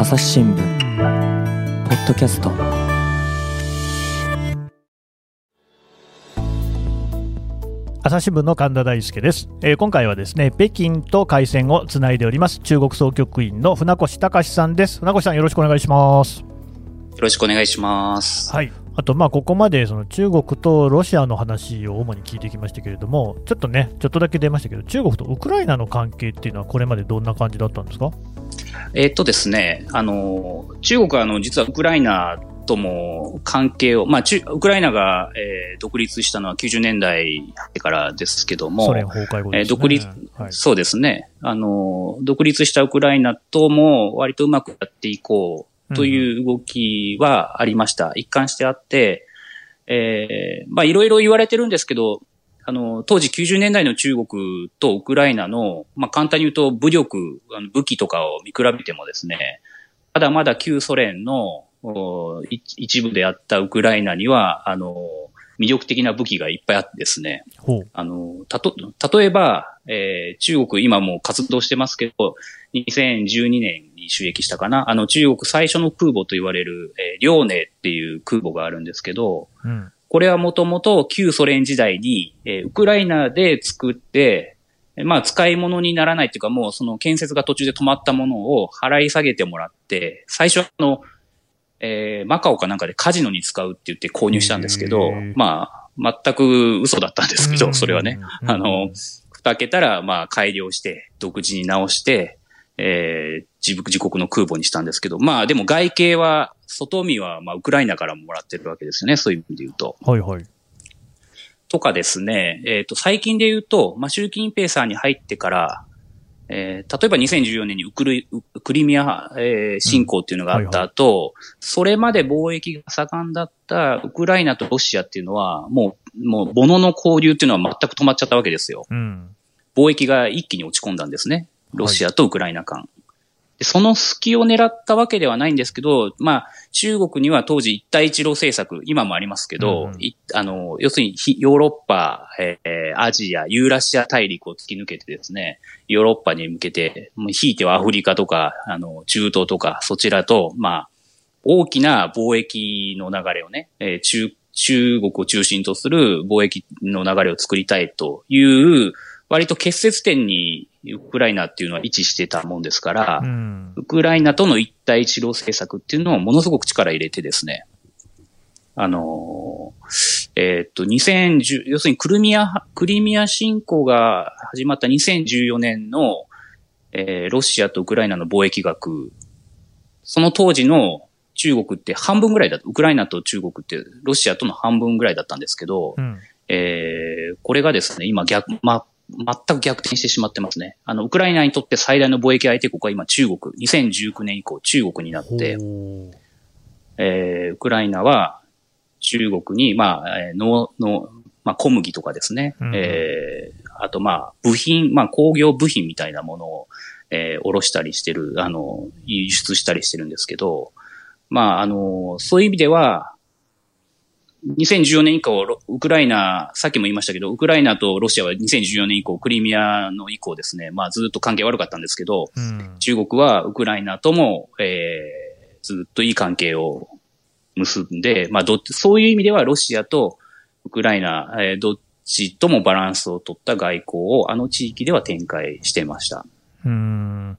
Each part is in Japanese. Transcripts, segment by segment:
朝日新聞ポッドキャスト。朝日新聞の神田大輔です、えー今回はですね北京と回線をつないでおります中国総局員の船越隆さんです。船越さんよろしくお願いします。よろしくお願いします。はい。あとまあここまでその中国とロシアの話を主に聞いてきましたけれどもちょっとねちょっとだけ出ましたけど中国とウクライナの関係っていうのはこれまでどんな感じだったんですか？えっとですね、あの、中国はあの、実はウクライナとも関係を、まあ、中ウクライナが、えー独立したのは90年代からですけども、ソ連崩壊後ねえー独立はい、そうですね。あの、独立したウクライナとも割とうまくやっていこうという動きはありました。一貫してあって、えーまあいろいろ言われてるんですけど、あの、当時90年代の中国とウクライナの、まあ簡単に言うと武力、あの武器とかを見比べてもですね、まだまだ旧ソ連の一部であったウクライナには、あの、魅力的な武器がいっぱいあってですね、あの、たと、例えば、えー中国今もう活動してますけど、2012年に収益したかな？あの中国最初の空母と言われる、えー、遼寧っていう空母があるんですけど、うんこれはもともと旧ソ連時代に、えーウクライナで作って、えーまあ使い物にならないっていうかもうその建設が途中で止まったものを払い下げてもらって、最初はあの、えーマカオかなんかでカジノに使うって言って購入したんですけどまあ、全く嘘だったんですけど、それはね。うん。あの、蓋開けたら、まあ、改良して、独自に直して、えー自自国の空母にしたんですけど、まあ、でも外形は、外見は、まあ、ウクライナからももらってるわけですよね、そういう意味で言うと。はいはいとかですね、えっ、と、最近で言うと、まあ、習近平さんに入ってから、えー例えば2014年にウクルウクリミア、えー侵攻っていうのがあった後、それまで貿易が盛んだったウクライナとロシアっていうのは、もう、もう、物の交流っていうのは全く止まっちゃったわけですよ。うん貿易が一気に落ち込んだんですね。ロシアとウクライナ間。でその隙を狙ったわけではないんですけど、まあ、中国には当時一帯一路政策、今もありますけど、うんあの、要するにひヨーロッパ、えーアジア、ユーラシア大陸を突き抜けてですね、ヨーロッパに向けて、もうひいてはアフリカとか、あの、中東とか、そちらと、まあ、大きな貿易の流れをね、えー中、中国を中心とする貿易の流れを作りたいという、割と結節点にウクライナっていうのは位置してたもんですから、うん。ウクライナとの一帯一路政策っていうのをものすごく力入れてですね、あのーえーっと、2010、要するにクリミア、クリミア侵攻が始まった2014年の、えーロシアとウクライナの貿易額、その当時の中国って半分ぐらいだった、ウクライナと中国ってロシアとの半分ぐらいだったんですけど、うん。えーこれがですね、今逆、ま、全く逆転してしまってますね。あの、ウクライナにとって最大の貿易相手国は今中国、2019年以降中国になって、えーウクライナは中国に、まあ、えーの、の、まあ、小麦とかですね、うん。えーあと、まあ、部品、まあ、工業部品みたいなものを、えー、卸したりしてる、あの、輸出したりしてるんですけど、まあ、あの、そういう意味では、2014年以降、ロウクライナ、さっきも言いましたけど、ウクライナとロシアは2014年以降、クリミアの以降ですね、まあずっと関係悪かったんですけど、うん中国はウクライナとも、えー、ずっといい関係を結んで、まあどそういう意味ではロシアとウクライナ、えーどっちともバランスを取った外交をあの地域では展開してました。うん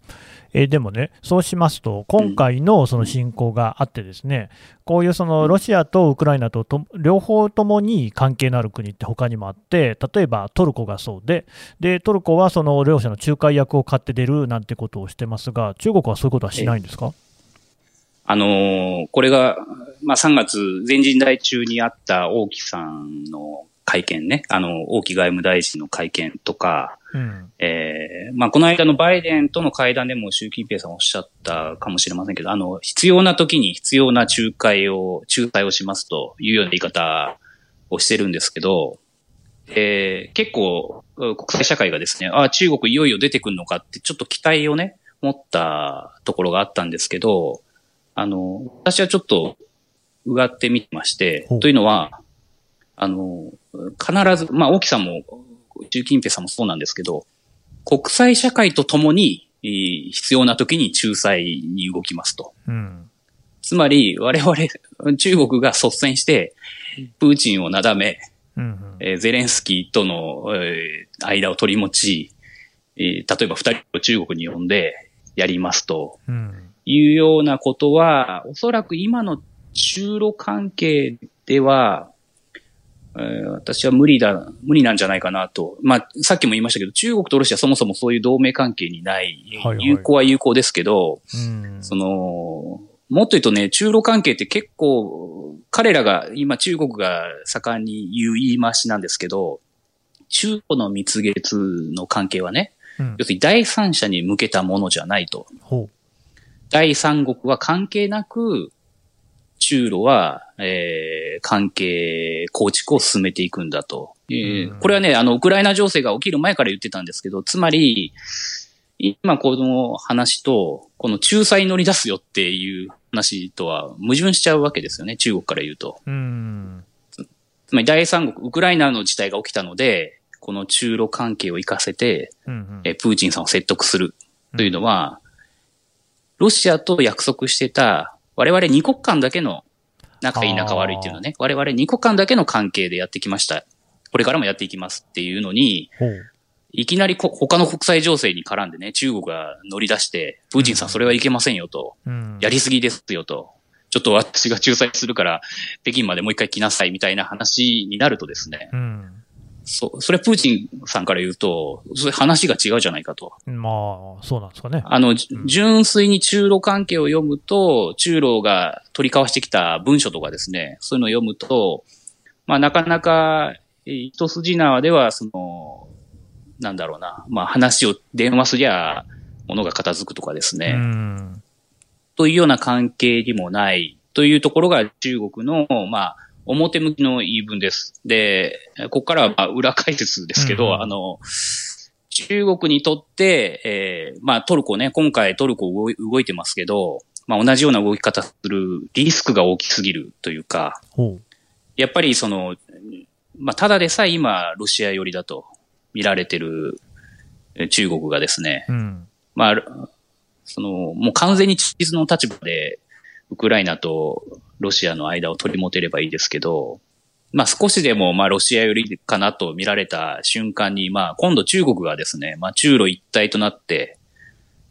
えーでもね、そうしますと、今回のその侵攻があって、ですね、こういうそのロシアとウクライナとと両方ともに関係のある国って他にもあって、例えばトルコがそうで、でトルコはその両者の仲介役を買って出るなんてことをしてますが、中国はそういうことはしないんですか？あのーこれが、まあ3月全人代中にあった王毅さんの会見ね、あの、王毅外務大臣の会見とか、うん。えーまあ、この間のバイデンとの会談でも習近平さんおっしゃったかもしれませんけど、あの、必要な時に必要な仲介を、仲裁をしますというような言い方をしてるんですけど、えー結構、う国際社会がですね、ああ、中国いよいよ出てくるのかってちょっと期待をね、持ったところがあったんですけど、あの、私はちょっと、うがってみてましてというのは、あの、必ず、まあ、大木さんも、習近平さんもそうなんですけど、国際社会と共に、えー必要な時に仲裁に動きますと。うん。つまり、我々、中国が率先して、プーチンをなだめ、うん。えーゼレンスキーとの、えー間を取り持ち、えー例えば二人を中国に呼んでやりますとうん。いうようなことは、おそらく今の中ロ関係では、えー私は無理だ、無理なんじゃないかなと。まあ、さっきも言いましたけど、中国とロシアそもそもそういう同盟関係にない。はいはい友好は友好ですけど、うん。その、もっと言うとね、中ロ関係って結構、彼らが、今中国が盛んに言う言い回しなんですけど、中ロの蜜月の関係はね、うん要するに第三者に向けたものじゃないと。ほ第三国は関係なく、中ロは、えー関係構築を進めていくんだと。えーうんこれはね、あの、ウクライナ情勢が起きる前から言ってたんですけど、つまり、今この話と、この仲裁に乗り出すよっていう話とは矛盾しちゃうわけですよね、中国から言うと。う。うん。つまり第三国、ウクライナの事態が起きたので、この中ロ関係を活かせて、うん。えープーチンさんを説得するというのは、ロシアと約束してた、我々二国間だけの仲いい仲悪いっていうのはね、我々二国間だけの関係でやってきました。これからもやっていきますっていうのに。いきなりこ他の国際情勢に絡んでね、中国が乗り出して、プーチンさんそれはいけませんよと、うん。やりすぎですよと、ちょっと私が仲裁するから、北京までもう一回来なさいみたいな話になるとですね、うん。そ、それはプーチンさんから言うと、それ話が違うじゃないかと。まあ、そうなんですかね。あの、じ純粋に中ロ関係を読むと、中ロが取り交わしてきた文書とかですね、そういうのを読むと、まあなかなか、えー一筋縄では、その、なんだろうな、まあ話を電話すりゃ、ものが片付くとかですね、うん。というような関係にもないというところが中国の、まあ、表向きの言い分です。で、ここからはまあ裏解説ですけど、うんあの、中国にとって、えーまあトルコね、今回トルコ動い動いてますけど、まあ同じような動き方するリスクが大きすぎるというか、ほう。やっぱりその、まあただでさえ今ロシア寄りだと見られてるえー中国がですね、うん。まあ、その、もう完全に地図の立場で、ウクライナとロシアの間を取り持てればいいですけど、まあ少しでも、まあロシア寄りかなと見られた瞬間に、まあ今度中国がですね、まあ中ロ一体となって、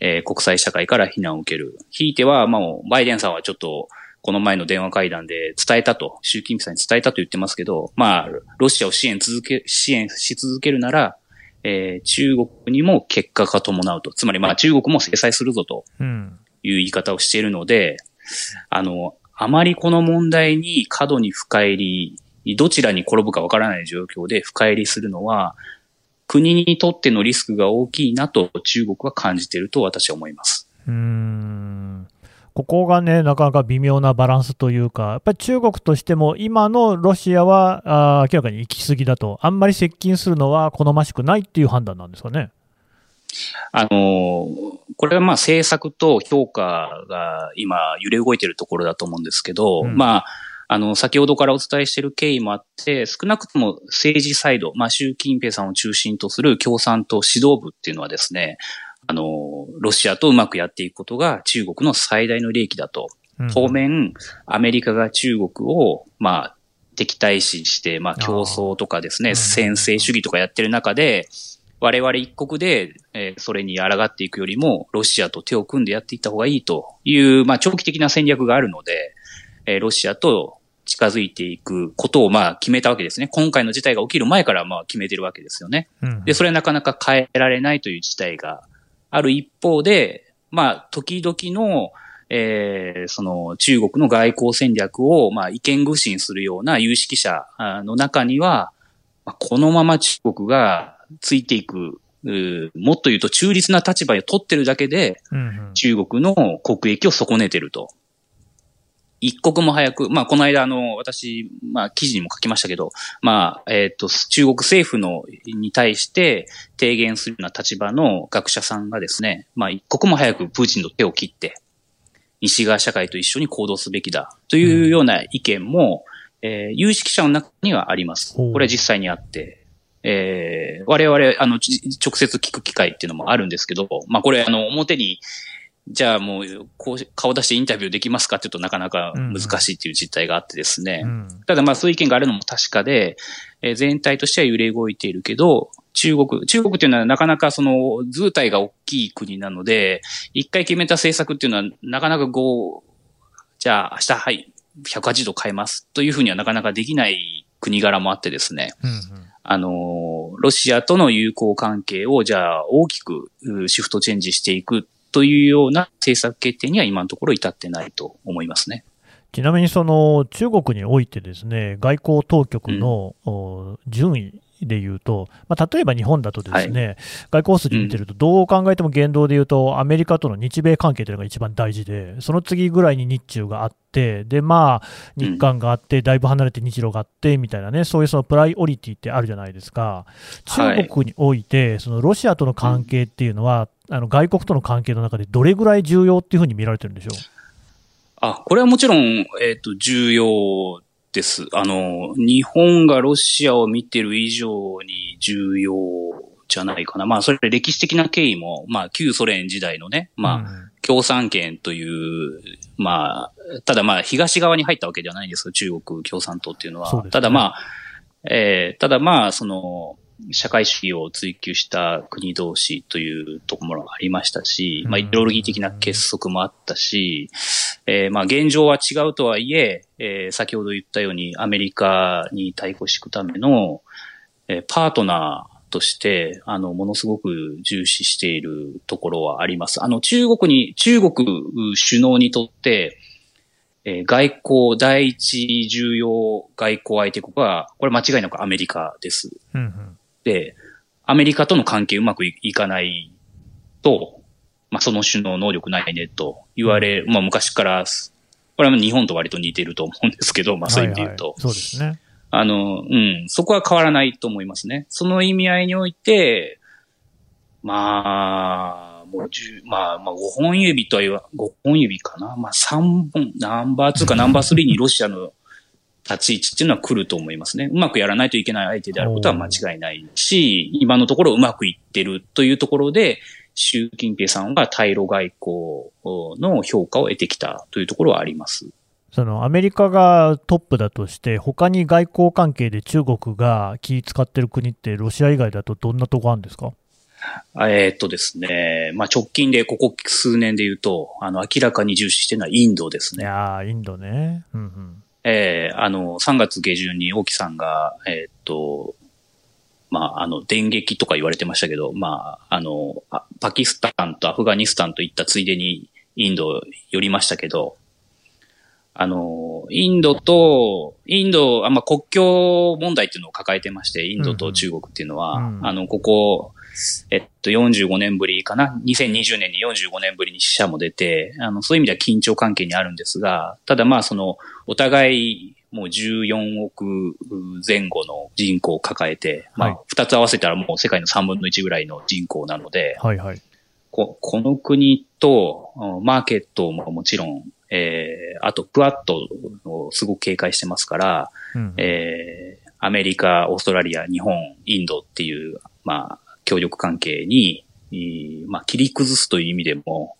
えー国際社会から非難を受ける。ひいては、まあバイデンさんはちょっと、この前の電話会談で伝えたと、習近平さんに伝えたと言ってますけど、まあ、ロシアを支援続け、支援し続けるなら、えー中国にも結果が伴うと。つまりまあ中国も制裁するぞとうん。いう言い方をしているので、あの、あまりこの問題に過度に深入り、どちらに転ぶかわからない状況で深入りするのは、国にとってのリスクが大きいなと中国は感じていると私は思います。うんここがね、なかなか微妙なバランスというか、やっぱり中国としても、今のロシアはあ明らかに行き過ぎだと、あんまり接近するのは好ましくないっていう判断なんですかね。あの、これはまあ政策と評価が今揺れ動いているところだと思うんですけど、うん。まあ、あの、先ほどからお伝えしている経緯もあって、少なくとも政治サイド、まあ、習近平さんを中心とする共産党指導部っていうのはですね、あの、ロシアとうまくやっていくことが中国の最大の利益だと。うん。当面、アメリカが中国を、まあ、敵対視して、まあ、競争とかですね、うん。先制主義とかやってる中で、我々一国で、えーそれに抗っていくよりも、ロシアと手を組んでやっていった方がいいという、まあ、長期的な戦略があるので、えーロシアと近づいていくことを、まあ、決めたわけですね。今回の事態が起きる前から、まあ、決めてるわけですよね。うんで、それはなかなか変えられないという事態がある一方で、まあ、時々の、えーその中国の外交戦略を、まあ、意見具信するような有識者あの中には、まあこのまま中国がついていく、うーもっと言うと中立な立場を取ってるだけで、うんうん中国の国益を損ねてると。一刻も早く、まあ、この間、あの、私、まあ、記事にも書きましたけど、まあ、えっ、と、中国政府の、に対して提言するような立場の学者さんがですね、まあ、一刻も早くプーチンの手を切って、西側社会と一緒に行動すべきだ、というような意見も、えー有識者の中にはあります。これは実際にあって。えー、我々、あの、直接聞く機会っていうのもあるんですけど、まあこれ、あの、表に、じゃあもう、こう、顔出してインタビューできますかって言うとなかなか難しいっていう実態があってですね。うんうん、ただまあそういう意見があるのも確かで、えー、全体としては揺れ動いているけど、中国、中国っていうのはなかなかその図体が大きい国なので、一回決めた政策っていうのはなかなかこう、じゃあ明日はい、180度変えますというふうにはなかなかできない国柄もあってですね。うんうん、あの、ロシアとの友好関係をじゃあ大きくシフトチェンジしていくというような政策決定には今のところ至ってないと思いますね。ちなみにその中国においてですね、外交当局の、順位で言うと、まあ、例えば日本だとですね、はい、外交筋見てると、どう考えても言動で言うと、アメリカとの日米関係というのが一番大事で、その次ぐらいに日中があって、で、まあ、日韓があって、だいぶ離れて日露があって、みたいなね、そういうそのプライオリティってあるじゃないですか。中国において、そのロシアとの関係っていうのは、あの外国との関係の中でどれぐらい重要っていうふうに見られてるんでしょう？あ、これはもちろん、えっ、ー、と、重要です。あの、日本がロシアを見てる以上に重要じゃないかな。まあ、それ歴史的な経緯も、まあ、旧ソ連時代のね、まあ、共産圏という、まあ、ただまあ、東側に入ったわけではないんです中国共産党っていうのは。ね、ただまあ、えー、ただまあ、その、社会主義を追求した国同士というところもありましたし、まあ、イデオロギー的な結束もあったし、えー、まあ、現状は違うとはいえ、えー、先ほど言ったようにアメリカに対抗していくための、えー、パートナーとして、あの、ものすごく重視しているところはあります。あの、中国に、中国首脳にとって、えー、外交、第一重要外交相手国は、これ間違いなくアメリカです。うんうんで、アメリカとの関係うまくいかないと、まあ、その種の能力ないねと言われ、まあ、昔から、これは日本と割と似てると思うんですけど、まあ、そういう意味で言うと。はいはい、そうですね。あの、うん、そこは変わらないと思いますね。その意味合いにおいて、まあ、もう10、まあ、まあ、5本指とは言わ、5本指かな。まあ、3本、ナンバー2かナンバー3にロシアの立ち位置っていうのは来ると思いますね。うまくやらないといけない相手であることは間違いないし、今のところうまくいってるというところで、習近平さんが対ロ外交の評価を得てきたというところはあります。そのアメリカがトップだとして、他に外交関係で中国が気使ってる国って、ロシア以外だとどんなとこあるんですか？えー、っとですね、まあ、直近でここ数年で言うと、あの、明らかに重視してるのはインドですね。いやインドね。うんうんえー、あの、3月下旬に大木さんが、えー、っと、まあ、あの、電撃とか言われてましたけど、まあ、あの、パキスタンとアフガニスタンといったついでにインド寄りましたけど、あの、インドと、インド、あまあ、国境問題っていうのを抱えてまして、インドと中国っていうのは、うんうん、あの、ここ、えっと、45年ぶりかな ?2020 年に45年ぶりに死者も出て、あの、そういう意味では緊張関係にあるんですが、ただまあ、その、お互い、もう14億前後の人口を抱えて、はい、まあ、二つ合わせたらもう世界の3分の1ぐらいの人口なので、はいはい。ここの国と、マーケットももちろん、えー、あと、クワットをすごく警戒してますから、うん、えー、アメリカ、オーストラリア、日本、インドっていう、まあ、協力関係に、まあ、切り崩すという意味でも、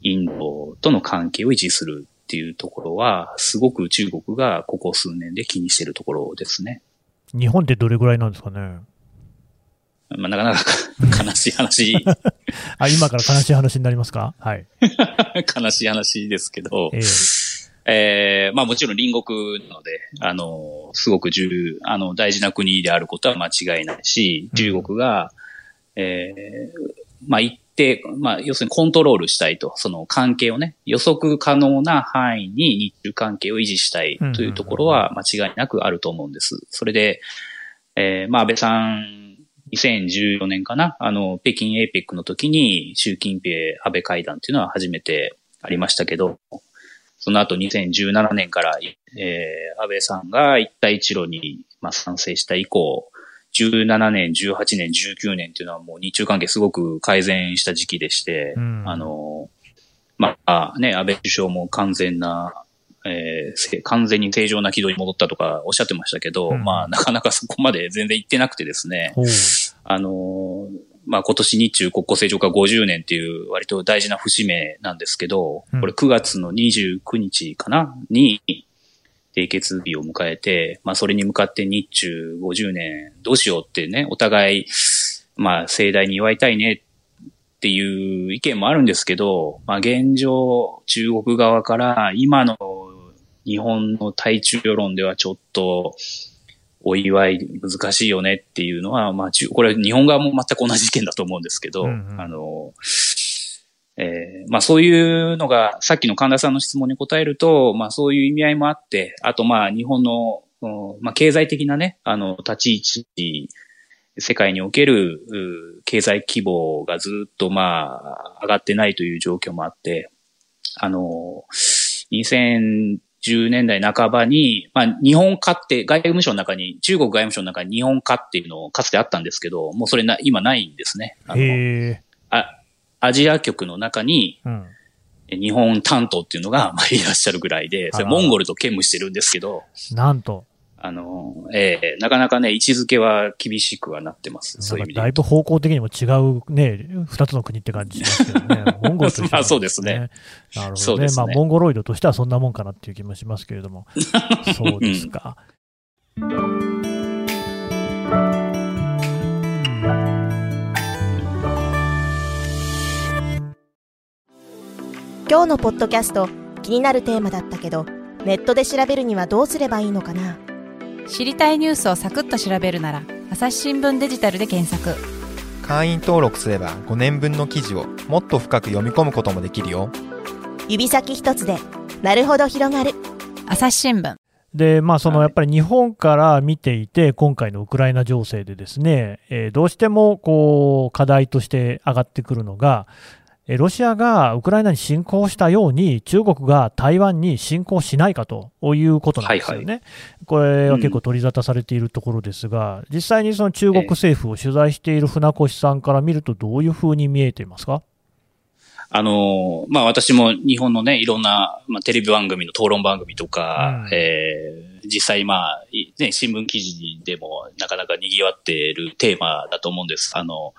インドとの関係を維持するっていうところは、すごく中国がここ数年で気にしているところですね。日本ってどれぐらいなんですかね？まあ、なかなか 悲しい話。あ、今から悲しい話になりますか？はい。悲しい話ですけど、えー、えー、まあもちろん隣国なので、あの、すごく重、あの、大事な国であることは間違いないし、中国が、うんえー、まあ、一定、まあ、要するにコントロールしたいと、その関係をね、予測可能な範囲に日中関係を維持したいというところは間違いなくあると思うんです。それで、えー、まあ、安倍さん、2014年かな、あの、北京 APEC の時に習近平安倍会談っていうのは初めてありましたけど、その後2017年から、えー、安倍さんが一帯一路に、まあ、賛成した以降、17年、18年、19年っていうのはもう日中関係すごく改善した時期でして、うん、あの、まあね、安倍首相も完全な、えで完全に正常な軌道に戻ったとかおっしゃってましたけど、うん。まあ、なかなかそこまで全然行ってなくてですね、あの、まあ、今年日中国交正常化50年っていう割と大事な節目なんですけど、うん。これ9月の29日かなに、締結日を迎えて、まあ、それに向かって日中50年どうしようってね、お互い、まあ、盛大に祝いたいねっていう意見もあるんですけど、まあ、現状、中国側から今の日本の対中世論ではちょっと、お祝い難しいよねっていうのは、まあ、中これ日本側も全く同じ意見だと思うんですけど、うんうん。あの、えーまあそういうのが、さっきの神田さんの質問に答えると、まあそういう意味合いもあって、あとまあ日本の、うんまあ経済的なね、あの、立ち位置、世界におけるう経済規模がずっとまあ上がってないという状況もあって、あの、2010年代半ばに、まあ日本化って外務省の中に、中国外務省の中に日本化っていうのをかつてあったんですけど、もうそれな、今ないんですね。あの。あアジア局の中にうん。え日本担当っていうのが まあいらっしゃるぐらいで、それモンゴルと兼務してるんですけど、なんと。あの、ええなかなかね、位置づけは厳しくはなってます。そういう意味でだいぶ方向的にも違うね、二つの国って感じしますけどね。モンゴルとしてはまあそうですね。なるほどね。そうですねまあ、モンゴロイドとしてはそんなもんかなっていう気もしますけれども。そうですか。今日のポッドキャスト気になるテーマだったけどネットで調べるにはどうすればいいのかな？知りたいニュースをサクッと調べるなら朝日新聞デジタルで検索。会員登録すれば5年分の記事をもっと深く読み込むこともできるよ。指先一つでなるほど広がる。朝日新聞。で、まあ、そのはいやっぱり日本から見ていて、今回のウクライナ情勢でですね、えーどうしてもこう課題として上がってくるのが、えーロシアがウクライナに侵攻したように、中国が台湾に侵攻しないかということなんですよね。はいこれは結構取り沙汰されているところですが、実際にその中国政府を取材している船越さんから見ると、どういうふうに見えていますか？あの、まあ私も日本のね、いろんな、まあ、テレビ番組の討論番組とか、うんえー実際まあ、いね、新聞記事でもなかなか賑わっているテーマだと思うんです。あの、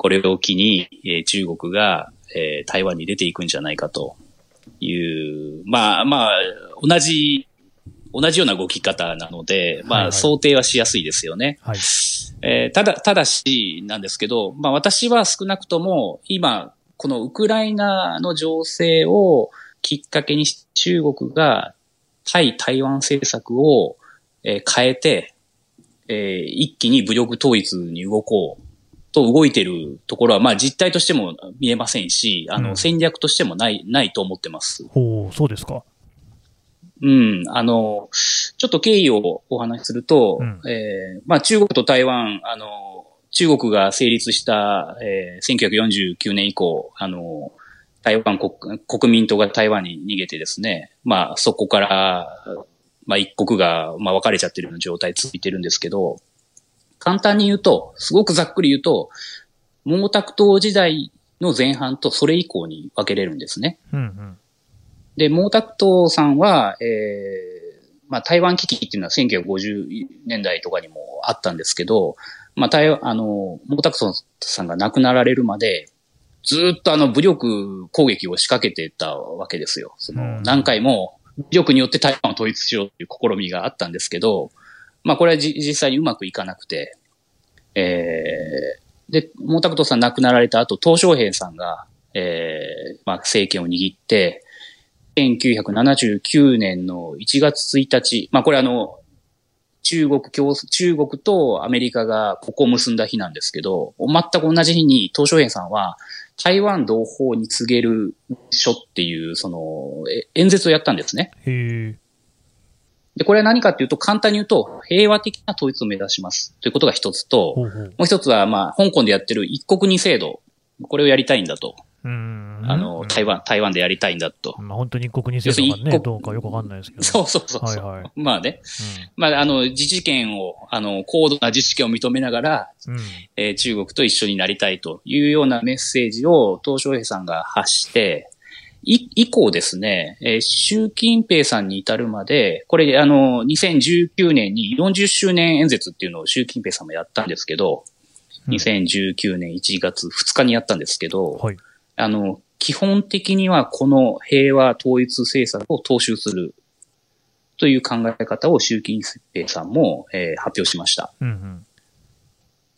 これを機に、えー中国が、えー台湾に出ていくんじゃないかという、まあまあ、同じ、同じような動き方なので、まはいはいあ想定はしやすいですよね。はい。えーただ、ただしなんですけど、まあ私は少なくとも今、このウクライナの情勢をきっかけにし中国が対台湾政策を、えー変えて、えー一気に武力統一に動こうと動いてるところは、まあ実態としても見えませんし、あうんの戦略としてもない、ないと思ってます。ほう、そうですか。うん、あの、ちょっと経緯をお話しすると、うんえーまあ中国と台湾、あの、中国が成立した、えー1949年以降、あの、台湾国、国民党が台湾に逃げてですね、まあそこから、まあ一国が、まあ分かれちゃってるような状態続いてるんですけど、簡単に言うと、すごくざっくり言うと、毛沢東時代の前半とそれ以降に分けれるんですね。うんうん。で、毛沢東さんは、えーまあ、台湾危機っていうのは1950年代とかにもあったんですけど、まあ、台湾、あの、毛沢東さんが亡くなられるまで、ずっとあの武力攻撃を仕掛けてたわけですよ。そうんの何回も武力によって台湾を統一しようという試みがあったんですけど、まあこれはじ実際にうまくいかなくて、えー、で、毛沢東さん亡くなられた後、鄧小平さんが、えー、まあ政権を握って、1979年の1月1日、まあこれあの、中国共、中国とアメリカがここを結んだ日なんですけど、全く同じ日に鄧小平さんは台湾同胞に告げる書っていう、その、演説をやったんですね。へ。で、これは何かっていうと、簡単に言うと、平和的な統一を目指します。ということが一つと、ほうほう。もう一つは、まあ、香港でやってる一国二制度。これをやりたいんだと。うん。あの、台湾、台湾でやりたいんだと。まあ、本当に一国二制度がね、どうかよくわかんないですけど。そうそうそうそう。はいはいまあね。まあ、あの、自治権を、あの、高度な自治権を認めながら、うん。うん。えー中国と一緒になりたいというようなメッセージを、東小平さんが発して、い以降ですね、えー習近平さんに至るまで、これ、あの、2019年に40周年演説っていうのを習近平さんもやったんですけど、うん2019年1月2日にやったんですけど、はい。あの、基本的にはこの平和統一政策を踏襲するという考え方を習近平さんも、えー発表しました。うんうん。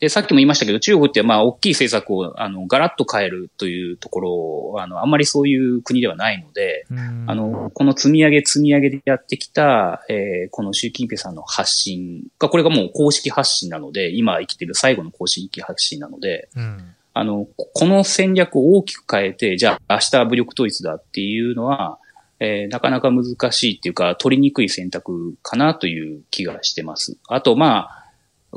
で、さっきも言いましたけど、中国ってまあ、大きい政策を、あの、ガラッと変えるというところを、あの、あんまりそういう国ではないので、うんあの、この積み上げ積み上げでやってきた、えーこの習近平さんの発信が、これがもう公式発信なので、今生きている最後の公式発信なので、うん。あの、ここの戦略を大きく変えて、じゃあ明日は武力統一だっていうのは、えーなかなか難しいっていうか、取りにくい選択かなという気がしてます。あと、まあ、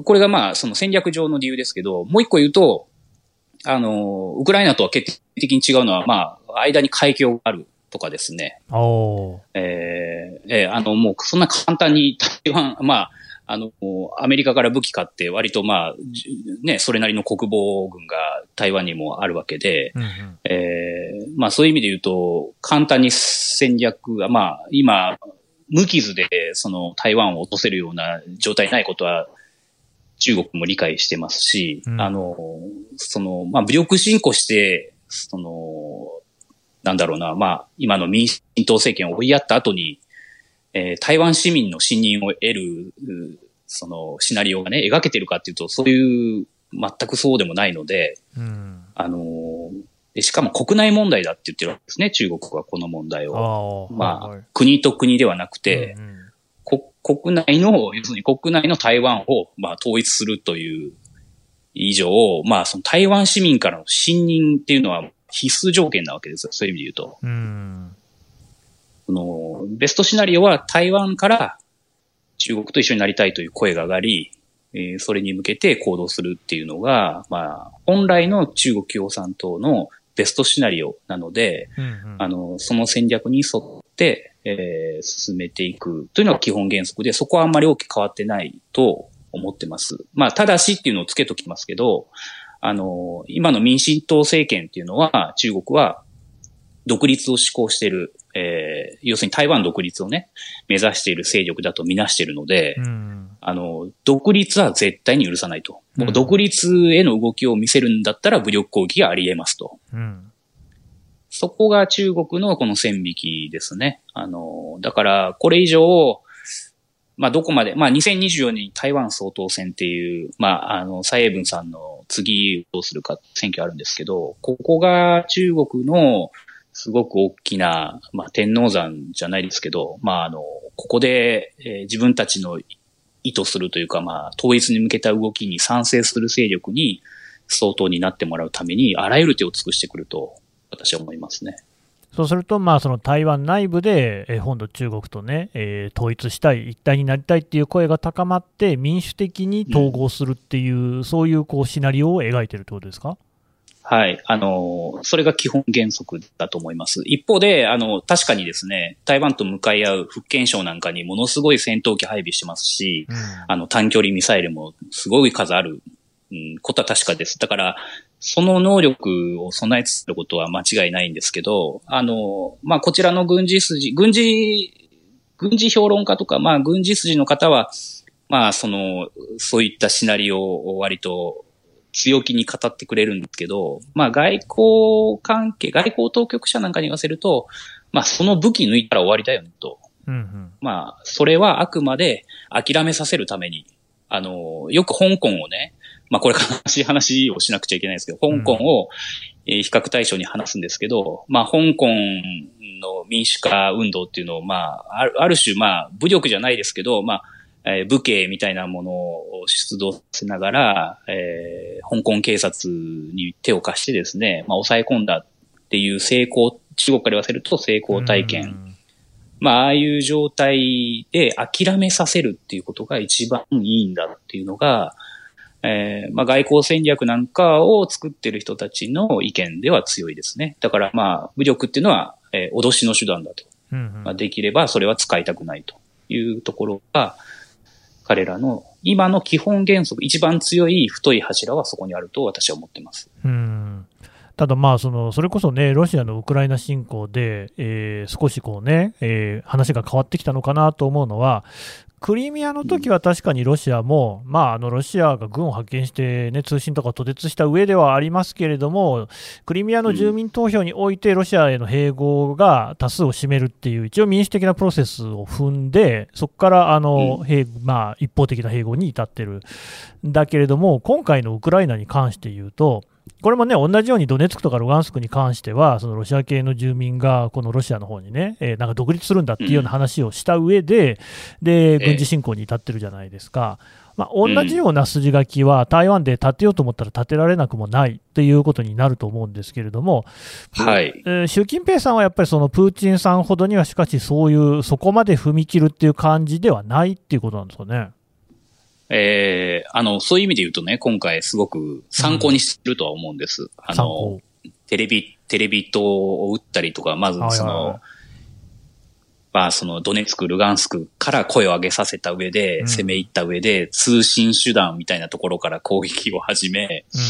これがまあ、その戦略上の理由ですけど、もう一個言うと、あの、ウクライナとは決定的に違うのは、まあ、間に海峡があるとかですね。おー。えーえーあの、もうそんな簡単に台湾、まあ、あの、アメリカから武器買って割とまあ、じね、それなりの国防軍が台湾にもあるわけで、うんうん。えーまあそういう意味で言うと、簡単に戦略が、まあ今、無傷でその台湾を落とせるような状態ないことは中国も理解してますし、うんあの、その、まあ武力侵攻して、その、なんだろうな、まあ今の民進党政権を追いやった後に、えー台湾市民の信任を得る、うそのシナリオがね、描けてるかっていうと、そういう、全くそうでもないので、うん。あのしかも国内問題だって言ってるわけですね、中国はこの問題を。ああ。まあ、はいはい国と国ではなくて、うんうんこ国内の、要するに国内の台湾を、まあ、統一するという以上、まあ、その台湾市民からの信任っていうのは必須条件なわけですよ、そういう意味で言うと。うん。その、ベストシナリオは台湾から中国と一緒になりたいという声が上がり、えーそれに向けて行動するっていうのが、まあ、本来の中国共産党のベストシナリオなので、うんうんあの、その戦略に沿って、えー進めていくというのが基本原則で、そこはあんまり大きく変わってないと思ってます。まあ、ただしっていうのをつけときますけど、あの、今の民進党政権っていうのは、中国は独立を志向している、えー要するに台湾独立をね、目指している勢力だとみなしているので、うん。あの、独立は絶対に許さないと。もううん独立への動きを見せるんだったら武力攻撃があり得ますと。うん。そこが中国のこの線引きですね。あの、だから、これ以上、まあ、どこまで、まあ、2024年に台湾総統選っていう、まあ、あの、蔡英文さんの次どうするか選挙あるんですけど、ここが中国のすごく大きな、まあ、天王山じゃないですけど、まあ、あの、ここで、えー自分たちの意図するというか、まあ、統一に向けた動きに賛成する勢力に総統になってもらうために、あらゆる手を尽くしてくると、私は思いますね。そうすると、まあ、その台湾内部で、えー本土中国とね、えー統一したい、一体になりたいっていう声が高まって、民主的に統合するっていう、そういうこうシナリオを描いてるってことですか？はい。あの、それが基本原則だと思います。一方で、あの、確かにですね、台湾と向かい合う福建省なんかにものすごい戦闘機配備してますし、うん。あの、短距離ミサイルもすごい数ある、うん、ことは確かです。だから、その能力を備えつつあることは間違いないんですけど、あの、まあ、こちらの軍事筋、軍事、軍事評論家とか、まあ、軍事筋の方は、まあ、その、そういったシナリオを割と強気に語ってくれるんですけど、まあ、外交関係、外交当局者なんかに言わせると、まあ、その武器抜いたら終わりだよね、と。うんうん。まあ、それはあくまで諦めさせるために、あの、よく香港をね、まあこれ悲しい話をしなくちゃいけないですけど、香港を、えー比較対象に話すんですけど、まあ香港の民主化運動っていうのを、まあ、ある種、まあ武力じゃないですけど、まあ、えー武警みたいなものを出動させながら、えー香港警察に手を貸してですね、まあ抑え込んだっていう成功、中国から言わせると成功体験。うんまあ、ああいう状態で諦めさせるっていうことが一番いいんだっていうのが、えーまあ、外交戦略なんかを作ってる人たちの意見では強いですね。だからまあ、武力っていうのは、えー脅しの手段だと。うんうんまあ、できればそれは使いたくないというところが、彼らの今の基本原則、一番強い太い柱はそこにあると私は思ってます。うんただ、まあその、それこそね、ロシアのウクライナ侵攻で、えー少しこうね、えー話が変わってきたのかなと思うのは、クリミアの時は確かにロシアも、まあ、あのロシアが軍を派遣して、ね、通信とかを途絶した上ではありますけれども、クリミアの住民投票において、ロシアへの併合が多数を占めるっていう、一応民主的なプロセスを踏んで、そこからあの、併まあ、一方的な併合に至ってる。んだけれども、今回のウクライナに関して言うと、これもね、同じようにドネツクとかルガンスクに関しては、そのロシア系の住民が、このロシアの方にね、えーなんか独立するんだっていうような話をした上で、で、軍事侵攻に至ってるじゃないですか。まあ、同じような筋書きは台湾で立てようと思ったら立てられなくもないっていうことになると思うんですけれども、はい。えー習近平さんはやっぱりそのプーチンさんほどにはしかしそういう、そこまで踏み切るっていう感じではないっていうことなんですかね。えーあの、そういう意味で言うとね、今回すごく参考にしてるとは思うんです。あの参考、テレビ、テレビ塔を撃ったりとか、まずその、はいはいはいまあ、そのドネツク、ルガンスクから声を上げさせた上で、うん攻め入った上で、通信手段みたいなところから攻撃を始め、うん。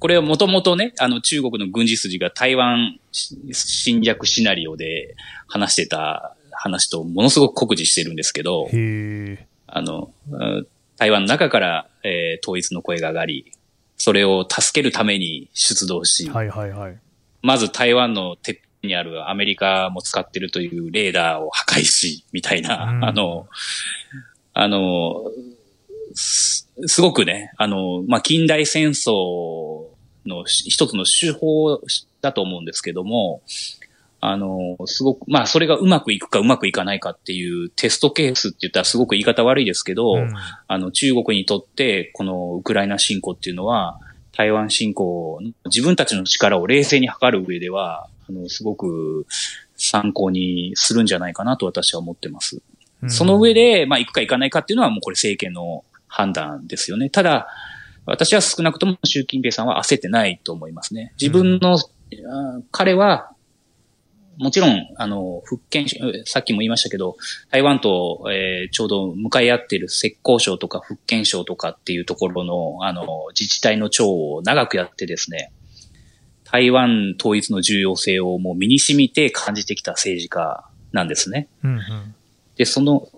これはもともとね、あの中国の軍事筋が台湾侵略シナリオで話してた話とものすごく酷似してるんですけど。あの、うん台湾の中から、えー統一の声が上がり、それを助けるために出動し、はいはいはい。まず台湾のてっぺんにあるアメリカも使ってるというレーダーを破壊し、みたいな、うんあの、あの、すすごくね、あの、まあ、近代戦争のし一つの手法だと思うんですけども、あの、すごく、まあ、それがうまくいくかうまくいかないかっていうテストケースって言ったらすごく言い方悪いですけど、うんあの、中国にとって、このウクライナ侵攻っていうのは、台湾侵攻、自分たちの力を冷静に測る上では、あの、すごく参考にするんじゃないかなと私は思ってます。その上、で、まあ、行くか行かないかっていうのはもうこれ政権の判断ですよね。ただ、私は少なくとも習近平さんは焦ってないと思いますね。自分の、あー彼は、もちろん、あの、福建省、さっきも言いましたけど、台湾と、えーちょうど向かい合っている浙江省とか福建省とかっていうところの、あの、自治体の長を長くやってですね、台湾統一の重要性をもう身に染みて感じてきた政治家なんですね。うんうん。で、その、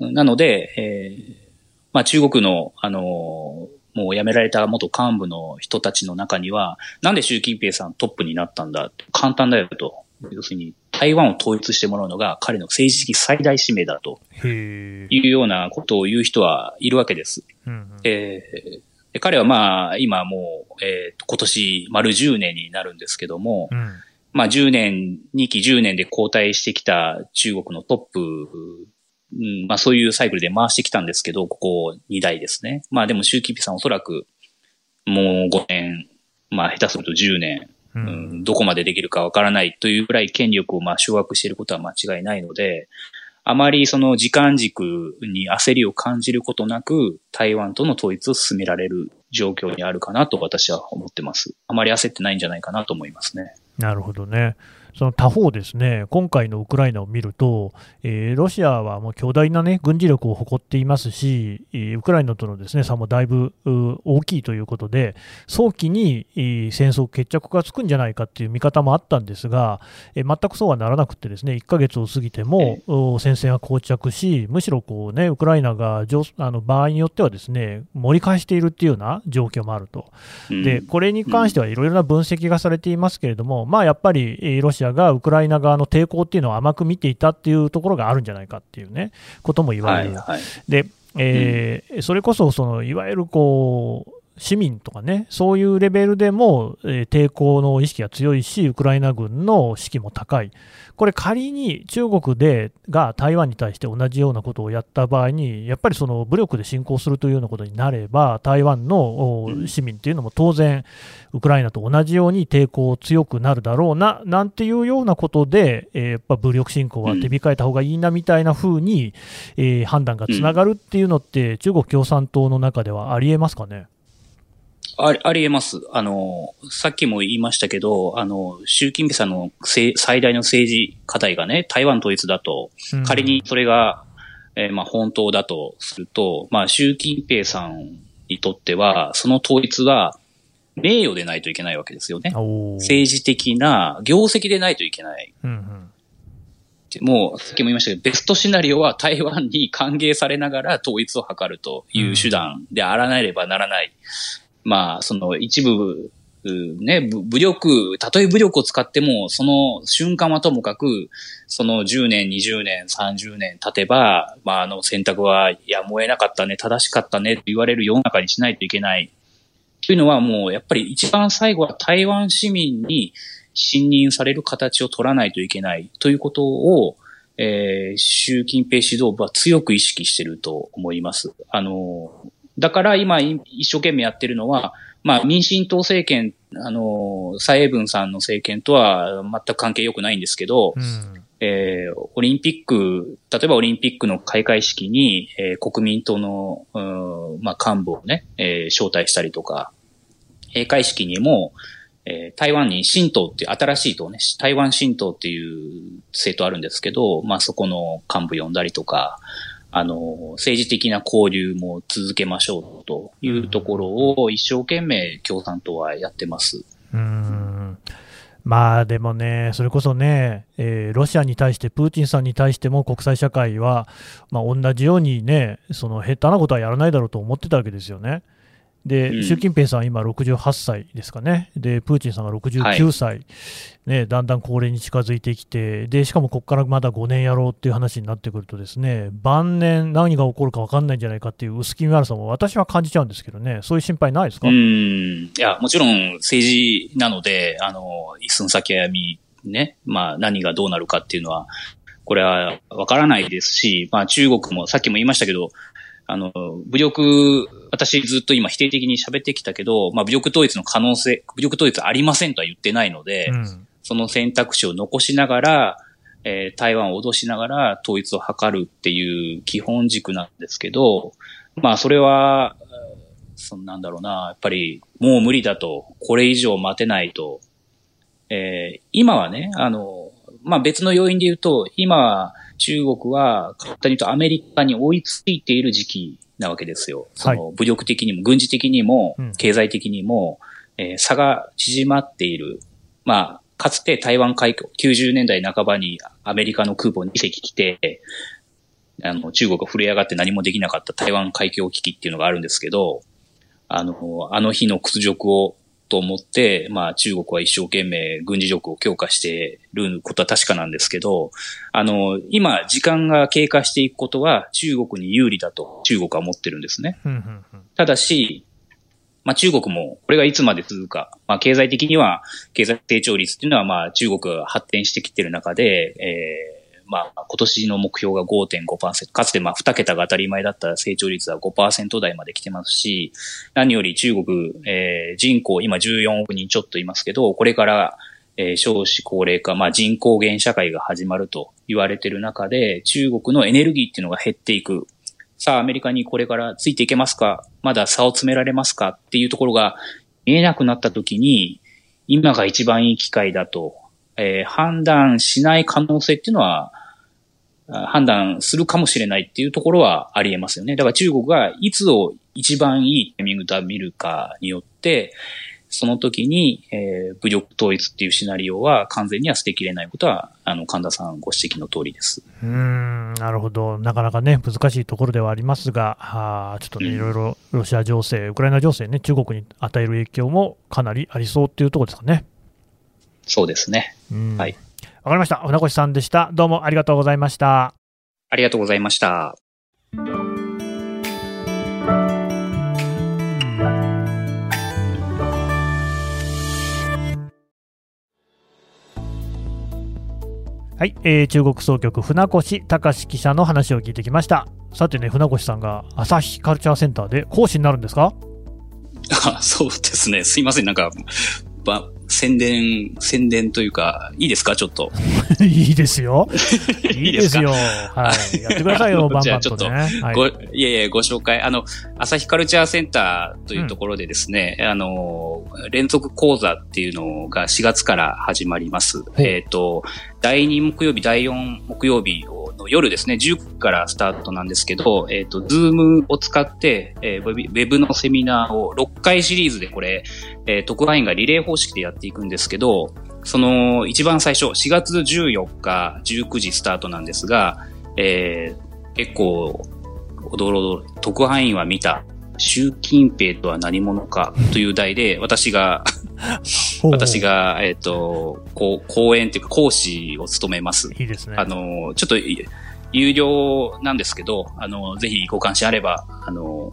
なので、えーまあ中国の、あのーもう辞められた元幹部の人たちの中には、なんで習近平さんトップになったんだ簡単だよと。要するに、台湾を統一してもらうのが彼の政治的最大使命だと。いうようなことを言う人はいるわけです。うんうんえーで彼はまあ、今もう、えーと今年丸10年になるんですけども、うんまあ10年、2期10年で交代してきた中国のトップ、うん、まあそういうサイクルで回してきたんですけど、ここ2代ですね。まあでも習近平さんおそらくもう5年、まあ下手すると10年、ううんん、どこまでできるかわからないというぐらい権力をまあ掌握していることは間違いないので、あまりその時間軸に焦りを感じることなく、台湾との統一を進められる状況にあるかなと私は思ってます。あまり焦ってないんじゃないかなと思いますね。なるほどね。その他方ですね、今回のウクライナを見ると、えーロシアはもう巨大な、ね、軍事力を誇っていますし、えーウクライナとのです、ね、差もだいぶう大きいということで、早期にえー戦争決着がつくんじゃないかっていう見方もあったんですが、えー全くそうはならなくて、ですね1ヶ月を過ぎても、お戦線は膠着し、むしろこう、ね、ウクライナが上あの場合によってはですね盛り返しているっていうような状況もあると。うんでこれに関してはいろいろな分析がされていますけれども、まあ、やっぱりえーロシアがウクライナ側の抵抗っていうのを甘く見ていたっていうところがあるんじゃないかっていうね、ことも言われる。はいはい。で、えーそれこそそのいわゆるこう市民とかね、そういうレベルでも、えー抵抗の意識が強いし、ウクライナ軍の士気も高い、これ、仮に中国でが台湾に対して同じようなことをやった場合に、やっぱりその武力で侵攻するというようなことになれば、台湾の市民っていうのも当然、ウクライナと同じように抵抗強くなるだろうななんていうようなことで、えーやっぱ武力侵攻は手控えた方がいいなみたいな風に、えー判断がつながるっていうのって、中国共産党の中ではありえますかね？ありありえます。あの、さっきも言いましたけど、あの、習近平さんの最大の政治課題がね、台湾統一だと、うん仮にそれが、えーまあ本当だとすると、まあ習近平さんにとっては、その統一は、名誉でないといけないわけですよね。政治的な業績でないといけない。うんうんもう、さっきも言いましたけど、ベストシナリオは台湾に歓迎されながら統一を図るという手段であらなければならない。まあ、その一部、ね、武力、たとえ武力を使っても、その瞬間はともかく、その10年、20年、30年経てば、まあ、あの選択はやむを得なかったね、正しかったねと言われる世の中にしないといけない。というのはもう、やっぱり一番最後は台湾市民に信任される形を取らないといけないということを、えー習近平指導部は強く意識していると思います。あの、だから今い一生懸命やってるのは、まあ民進党政権、あの、蔡英文さんの政権とは全く関係良くないんですけど、うん。えーオリンピック、例えばオリンピックの開会式に、えー国民党の、うんまあ、幹部をね、えー招待したりとか、閉会式にも、えー台湾に新党っていう新しい党ね、台湾新党っていう政党あるんですけど、まあそこの幹部呼んだりとか、あの、政治的な交流も続けましょうというところを一生懸命共産党はやってます。うんまあでもね、それこそね、えーロシアに対して、プーチンさんに対しても国際社会は、まあ、同じようにね、その下手なことはやらないだろうと思ってたわけですよね。で、うん。習近平さん、今68歳ですかね、でプーチンさんが69歳、ね、だんだん高齢に近づいてきて、でしかもここからまだ5年やろうっていう話になってくると、ですね晩年、何が起こるか分かんないんじゃないかっていう薄気味悪さも私は感じちゃうんですけどね、そういう心配ないですか、うん。いや、もちろん政治なので、あの、一寸先は闇、ね、まあ何がどうなるかっていうのは、これはわからないですし、まあ中国もさっきも言いましたけど、あの、武力、私ずっと今否定的に喋ってきたけど、まあ武力統一の可能性、武力統一ありませんとは言ってないので、うん。その選択肢を残しながら、えー台湾を脅しながら統一を図るっていう基本軸なんですけど、まあそれは、えーそんなんだろうな、やっぱりもう無理だと、これ以上待てないと、えー今はね、あの、まあ別の要因で言うと、今は中国は簡単に言うとアメリカに追いついている時期なわけですよ。その武力的にも軍事的にもうん経済的にも、えー差が縮まっている。まあ、かつて台湾海峡、90年代半ばにアメリカの空母2隻来て、あの、中国が震え上がって何もできなかった台湾海峡危機っていうのがあるんですけど、あの、あの日の屈辱をと思って、まあ中国は一生懸命軍事力を強化していることは確かなんですけど、あの、今時間が経過していくことは中国に有利だと中国は思ってるんですね。ただし、まあ中国もこれがいつまで続くか。まあ経済的には経済成長率っていうのはまあ中国が発展してきてる中で、えーまあ今年の目標が5.5%。かつてまあ2桁が当たり前だった成長率は5%台まで来てますし、何より中国、えー人口今14億人ちょっといますけど、これからえー少子高齢化、まあ人口減社会が始まると言われている中で、中国のエネルギーっていうのが減っていく。さあ、アメリカにこれからついていけますか？まだ差を詰められますか？っていうところが見えなくなった時に、今が一番いい機会だと、えー判断しない可能性っていうのは、あ判断するかもしれないっていうところはあり得ますよね。だから中国がいつを一番いいタイミングで見るかによって、その時に、えー武力統一っていうシナリオは完全には捨てきれないことは、あの、神田さんご指摘の通りです。うーんなるほど、なかなかね、難しいところではありますが、あーちょっとね、うんいろいろロシア情勢、ウクライナ情勢ね、中国に与える影響もかなりありそうっていうところですかね。そうですね。うんはいわかりました。船越さんでした。どうもありがとうございました。ありがとうございました。はい、えー中国総局船越隆記者の話を聞いてきました。さてね、船越さんが朝日カルチャーセンターで講師になるんですか？あ そうですね。すいません。なんか、ば、宣伝、宣伝というか、いいですか？ちょっと。いいですよ。いいですいよ。はい。やってくださいよ、バ ンじゃあちょっとご、いやいや、ご紹介。あの、朝日カルチャーセンターというところでですね、あの、連続講座っていうのが4月から始まります。えっ、と、第2木曜日、第4木曜日の夜ですね、10からスタートなんですけど、えっ、と、ズームを使って、えーウェブのセミナーを6回シリーズでこれ、えー特派員がリレー方式でやっていくんですけど、その一番最初、4月14日19時スタートなんですが、えー結構、おどろどろ、特派員は見た、習近平とは何者かという題で、私が、私が、えっ、と、こう、講演というか講師を務めます。いいですね。あの、ちょっと、い有料なんですけど、あの、ぜひご関心あれば、あの、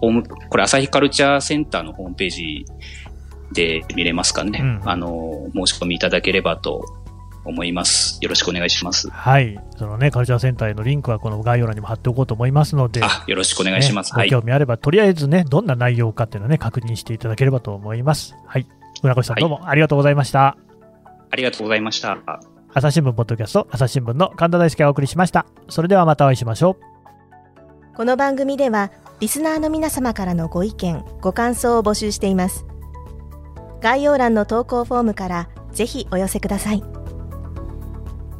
ホーム、これ、朝日カルチャーセンターのホームページで見れますかね。うんあの、申し込みいただければと思います。よろしくお願いします。はい。そのね、カルチャーセンターへのリンクはこの概要欄にも貼っておこうと思いますので、あ、よろしくお願いします。はい。ねご興味あれば、とりあえずね、どんな内容かっていうのをね、確認していただければと思います。はい。村越さん、はいどうもありがとうございました。ありがとうございました。朝日新聞ポッドキャスト、朝日新聞の神田大輔がお送りしました。それではまたお会いしましょう。この番組ではリスナーの皆様からのご意見ご感想を募集しています概要欄の投稿フォームからぜひお寄せください